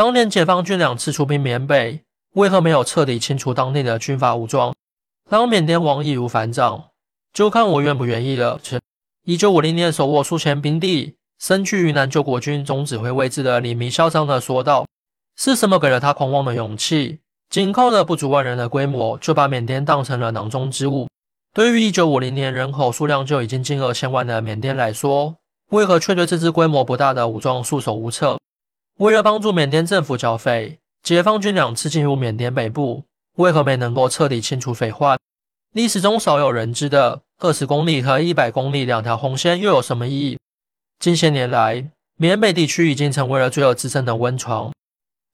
当年解放军两次出兵缅北，为何没有彻底清除当地的军阀武装，让缅甸王易如反掌？就看我愿不愿意了。一九五零年手握数千兵力，身居云南救国军总指挥位置的李弥嚣张地说道：“是什么给了他狂妄的勇气？仅靠着不足万人的规模，就把缅甸当成了囊中之物？对于一九五零年人口数量就已经近二千万的缅甸来说，为何却对这支规模不大的武装束手无策？为了帮助缅甸政府剿匪，解放军两次进入缅甸北部，为何没能够彻底清除匪患？历史中少有人知的二十公里和一百公里两条红线又有什么意义？近些年来，缅北地区已经成为了罪恶滋生的温床，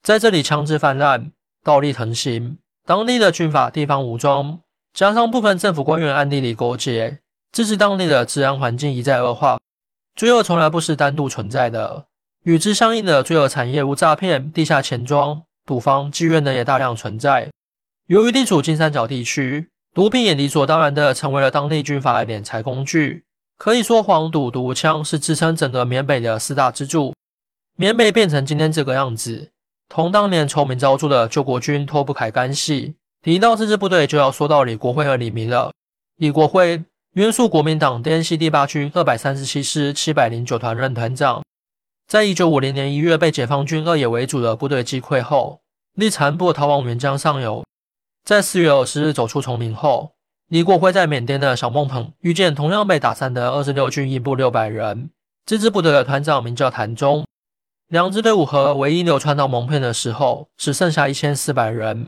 在这里枪支泛滥。暴力横行，当地的军阀、地方武装，加上部分政府官员暗地里勾结，致使当地的治安环境一再恶化。罪恶从来不是单独存在的，与之相应的罪恶产业如诈骗、地下钱庄、赌坊、妓院等也大量存在。由于地处金三角地区，毒品也理所当然的成为了当地军阀的敛财工具。可以说，黄赌毒枪是支撑整个缅北的四大支柱。缅北变成今天这个样子。同当年臭名昭著的救国军脱不开干系。提到这支部队，就要说到李国辉和李明了。李国辉，原属国民党滇西第八军二百三十七师七百零九团任团长。在一九五零年一月被解放军二野为主的部队击溃后，立残部逃往沅江上游。在四月二十日走出丛林后，李国辉在缅甸的小孟棚遇见同样被打散的二十六军一部六百人。这支部队的团长名叫谭忠。两支队伍和唯一流传到蒙片的时候，只剩下一千四百人。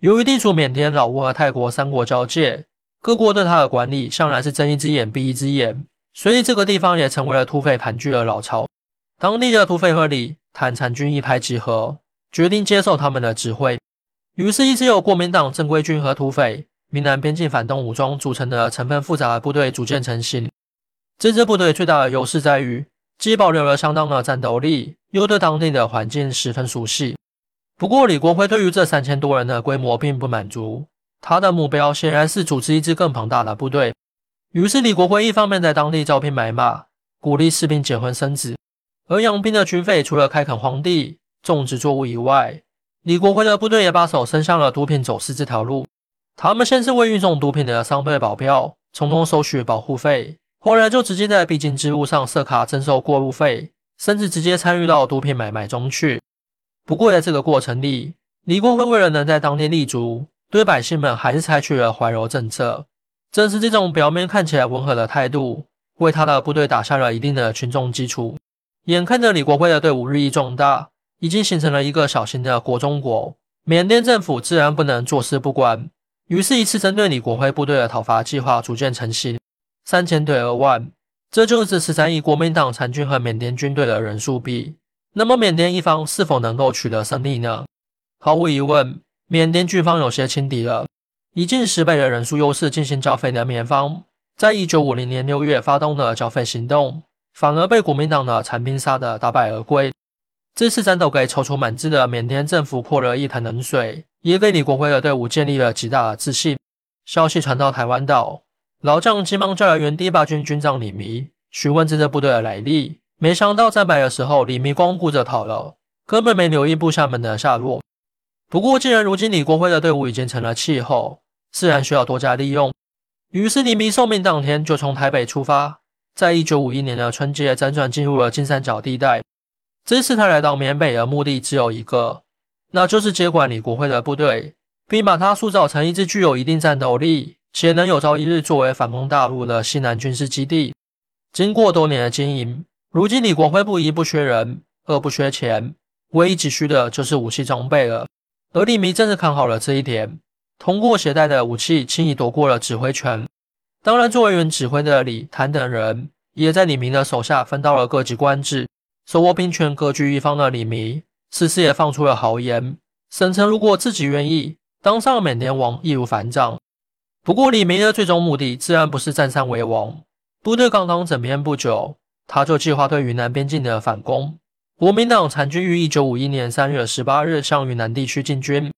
由于地处缅甸、老挝和泰国三国交界，各国对他的管理向来是睁一只眼闭一只眼，所以这个地方也成为了土匪盘踞的老巢。当地的土匪和李坦残军一拍即合，决定接受他们的指挥。于是，一支由国民党正规军和土匪、闽南边境反动武装组成的成分复杂的部队逐渐成型。这支部队最大的优势在于。既保留了相当的战斗力，又对当地的环境十分熟悉。不过，李国辉对于这三千多人的规模并不满足，他的目标显然是组织一支更庞大的部队。于是，李国辉一方面在当地招兵买马，鼓励士兵结婚生子；而养兵的军费除了开垦荒地、种植作物以外，李国辉的部队也把手伸向了毒品走私这条路。他们先是为运送毒品的商队保镖，从中收取保护费。后来就直接在必经之路上设卡征收过路费，甚至直接参与到毒品买卖中去。不过在这个过程里，李国辉为了能在当地立足，对百姓们还是采取了怀柔政策。正是这种表面看起来温和的态度，为他的部队打下了一定的群众基础。眼看着李国辉的队伍日益壮大，已经形成了一个小型的国中国，缅甸政府自然不能坐视不管。于是，一次针对李国辉部队的讨伐计划逐渐成型。三千对二万，这就是十三亿国民党残军和缅甸军队的人数比。那么缅甸一方是否能够取得胜利呢？毫无疑问，缅甸军方有些轻敌了。以近十倍的人数优势进行剿匪的缅方，在一九五零年六月发动的剿匪行动，反而被国民党的残兵杀得大败而归。这次战斗给踌躇满志的缅甸政府泼了一盆冷水，也给李国辉的队伍建立了极大的自信。消息传到台湾岛。老将急忙叫来原第八军军长李弥，询问这支部队的来历。没想到战败的时候，李弥光顾着逃了，根本没留意部下们的下落。不过，既然如今李国辉的队伍已经成了气候，自然需要多加利用。于是，李弥受命当天就从台北出发，在一九五一年的春节辗转进入了金三角地带。这次他来到缅北的目的只有一个，那就是接管李国辉的部队，并把他塑造成一支具有一定战斗力。且能有朝一日作为反攻大陆的西南军事基地。经过多年的经营，如今李国辉不一不缺人，二不缺钱，唯一急需的就是武器装备了。而李弥正是看好了这一点，通过携带的武器轻易夺过了指挥权。当然，作为原指挥的李谭等人，也在李明的手下分到了各级官职，手握兵权、各据一方的李明，此时也放出了豪言，声称如果自己愿意当上缅甸王，易如反掌。不过，李明的最终目的自然不是占山为王。部队刚刚整编不久，他就计划对云南边境的反攻。国民党残军于一九五一年三月十八日向云南地区进军，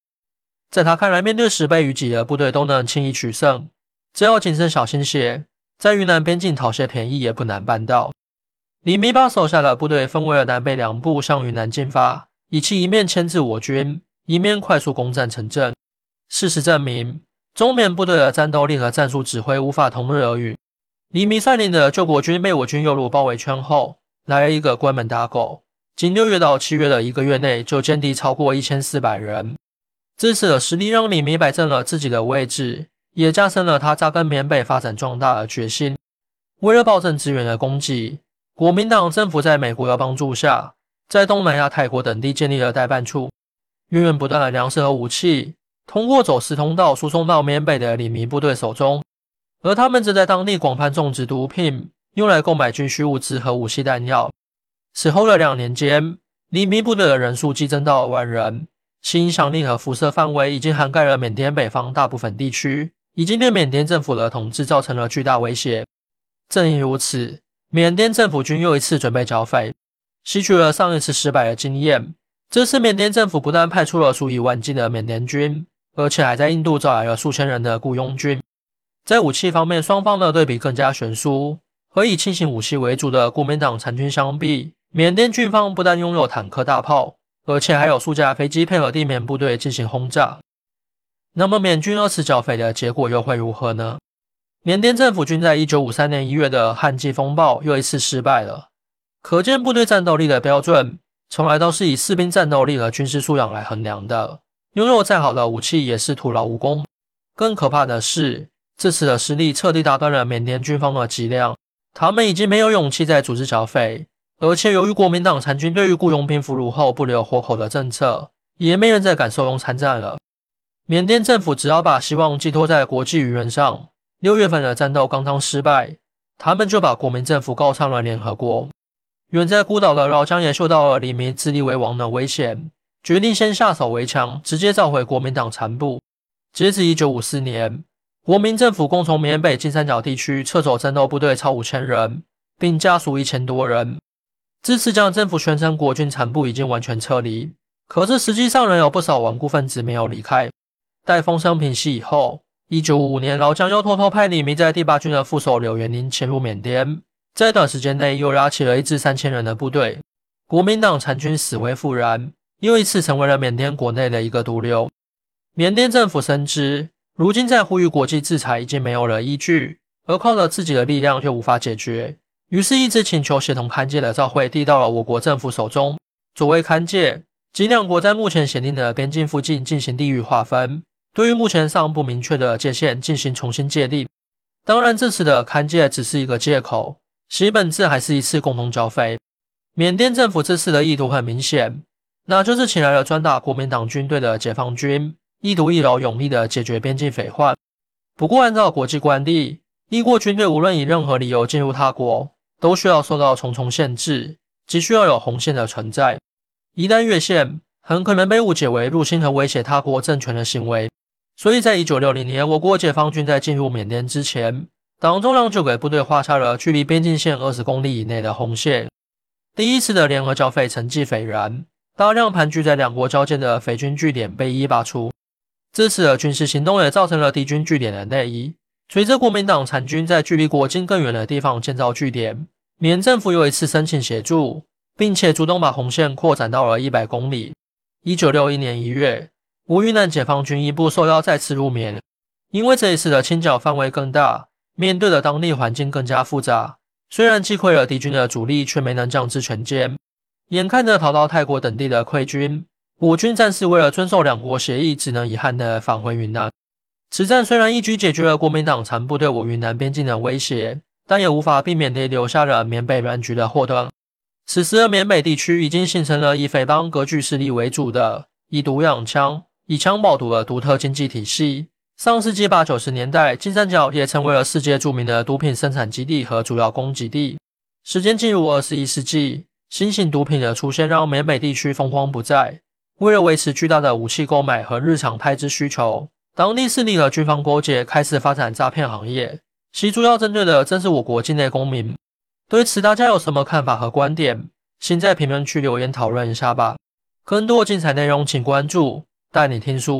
在他看来，面对十倍于己的部队都能轻易取胜，只要谨慎小心些，在云南边境讨些便宜也不难办到。李明把手下的部队分为了南北两部向云南进发，以其一面牵制我军，一面快速攻占城镇。事实证明，中缅部队的战斗力和战术指挥无法同日而语。李明率领的救国军被我军诱入包围圈后，来了一个关门打狗。仅六月到七月的一个月内，就歼敌超过一千四百人。这次的实力让李明摆正了自己的位置，也加深了他扎根缅北、发展壮大的决心。为了保证资源的供给，国民党政府在美国的帮助下，在东南亚、泰国等地建立了代办处，源源不断的粮食和武器通过走私通道输送到缅北的李明部队手中，而他们则在当地广泛种植毒品，用来购买军需物资和武器弹药。此后的两年间，黎明部队的人数激增到万人，其影响力和辐射范围已经涵盖了缅甸北方大部分地区，已经对缅甸政府的统治造成了巨大威胁。正因如此，缅甸政府军又一次准备剿匪，吸取了上一次失败的经验。这次缅甸政府不但派出了数以万计的缅甸军，而且还在印度招来了数千人的雇佣军。在武器方面，双方的对比更加悬殊。和以轻型武器为主的国民党残军相比，缅甸军方不但拥有坦克大炮，而且还有数架飞机配合地面部队进行轰炸。那么，缅军二次剿匪的结果又会如何呢？缅甸政府军在一九五三年一月的旱季风暴又一次失败了。可见，部队战斗力的标准从来都是以士兵战斗力和军事素养来衡量的。拥有再好的武器也是徒劳无功。更可怕的是，这次的失利彻底打断了缅甸军方的脊梁，他们已经没有勇气再组织剿匪。而且，由于国民党残军对于雇佣兵俘虏后不留活口的政策，也没人再敢收容参战了。缅甸政府只要把希望寄托在国际舆论上。六月份的战斗刚刚失败，他们就把国民政府告上了联合国。远在孤岛的老姜也嗅到了李明自立为王的危险，决定先下手为强，直接召回国民党残部。截止一九五四年，国民政府共从缅北金三角地区撤走战斗部队超五千人，并家属一千多人。支持将政府宣称国军残部已经完全撤离，可是实际上仍有不少顽固分子没有离开。待风声平息以后，一九五五年，老蒋又偷偷派李明在第八军的副手柳元林潜入缅甸，在短时间内又拉起了一支三千人的部队。国民党残军死灰复燃，又一次成为了缅甸国内的一个毒瘤。缅甸政府深知，如今在呼吁国际制裁已经没有了依据，而靠着自己的力量却无法解决。于是，一直请求协同勘界的召会递到了我国政府手中。所谓勘界，即两国在目前协定的边境附近进行地域划分，对于目前尚不明确的界限进行重新界定。当然，这次的勘界只是一个借口，其本质还是一次共同剿匪。缅甸政府这次的意图很明显，那就是请来了专打国民党军队的解放军，意图一劳永逸地解决边境匪患。不过，按照国际惯例，一国军队无论以任何理由进入他国，都需要受到重重限制，即需要有红线的存在。一旦越线，很可能被误解为入侵和威胁他国政权的行为。所以在一九六零年，我国解放军在进入缅甸之前，党中央就给部队画下了距离边境线二十公里以内的红线。第一次的联合剿匪成绩斐然，大量盘踞在两国交界的匪军据点被一一拔除。这次的军事行动也造成了敌军据点的内移。随着国民党残军在距离国境更远的地方建造据点，缅政府又一次申请协助，并且主动把红线扩展到了一百公里。一九六一年一月，吴云南解放军一部受邀再次入缅，因为这一次的清剿范围更大，面对的当地环境更加复杂。虽然击溃了敌军的主力，却没能将之全歼。眼看着逃到泰国等地的溃军，我军战士为了遵守两国协议，只能遗憾地返回云南。此战虽然一举解决了国民党残部对我云南边境的威胁，但也无法避免地留下了缅北乱局的祸端。此时的缅北地区已经形成了以匪帮割据势力为主的以毒养枪、以枪爆毒的独特经济体系。上世纪八九十年代，金三角也成为了世界著名的毒品生产基地和主要供给地。时间进入二十一世纪，新型毒品的出现让缅北地区风光不再。为了维持巨大的武器购买和日常开支需求。当地势力和军方勾结，开始发展诈骗行业，其主要针对的正是我国境内公民。对此，大家有什么看法和观点？请在评论区留言讨论一下吧。更多精彩内容，请关注带你听书。